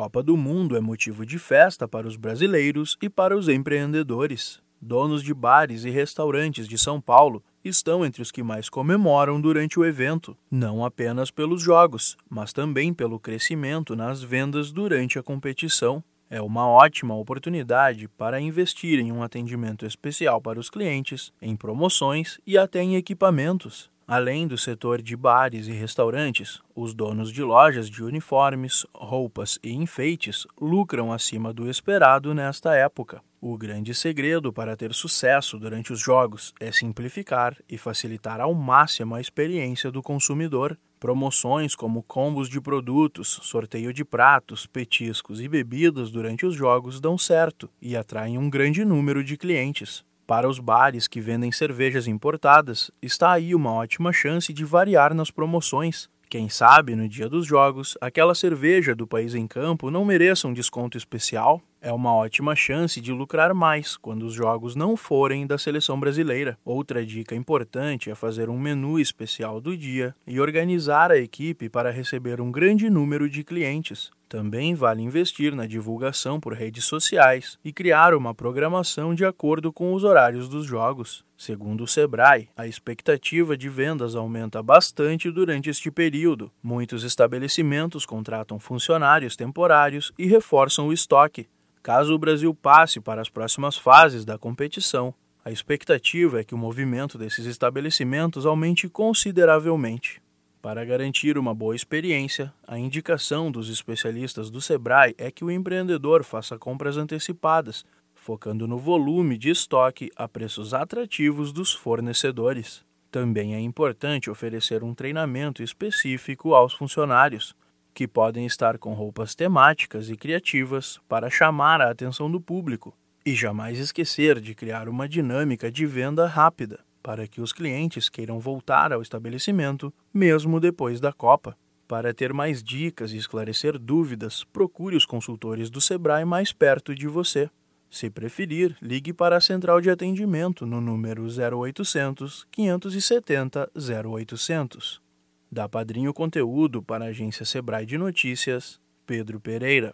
Copa do Mundo é motivo de festa para os brasileiros e para os empreendedores. Donos de bares e restaurantes de São Paulo estão entre os que mais comemoram durante o evento, não apenas pelos jogos, mas também pelo crescimento nas vendas durante a competição. É uma ótima oportunidade para investir em um atendimento especial para os clientes, em promoções e até em equipamentos. Além do setor de bares e restaurantes, os donos de lojas de uniformes, roupas e enfeites lucram acima do esperado nesta época. O grande segredo para ter sucesso durante os jogos é simplificar e facilitar ao máximo a experiência do consumidor. Promoções como combos de produtos, sorteio de pratos, petiscos e bebidas durante os jogos dão certo e atraem um grande número de clientes. Para os bares que vendem cervejas importadas, está aí uma ótima chance de variar nas promoções. Quem sabe, no dia dos jogos, aquela cerveja do país em campo não mereça um desconto especial? É uma ótima chance de lucrar mais quando os jogos não forem da seleção brasileira. Outra dica importante é fazer um menu especial do dia e organizar a equipe para receber um grande número de clientes. Também vale investir na divulgação por redes sociais e criar uma programação de acordo com os horários dos jogos. Segundo o Sebrae, a expectativa de vendas aumenta bastante durante este período. Muitos estabelecimentos contratam funcionários temporários e reforçam o estoque. Caso o Brasil passe para as próximas fases da competição, a expectativa é que o movimento desses estabelecimentos aumente consideravelmente. Para garantir uma boa experiência, a indicação dos especialistas do Sebrae é que o empreendedor faça compras antecipadas, focando no volume de estoque a preços atrativos dos fornecedores. Também é importante oferecer um treinamento específico aos funcionários, que podem estar com roupas temáticas e criativas para chamar a atenção do público, e jamais esquecer de criar uma dinâmica de venda rápida para que os clientes queiram voltar ao estabelecimento mesmo depois da Copa. Para ter mais dicas e esclarecer dúvidas, procure os consultores do Sebrae mais perto de você. Se preferir, ligue para a central de atendimento no número 0800 570 0800. Da Padrinho Conteúdo para a agência Sebrae de Notícias, Pedro Pereira.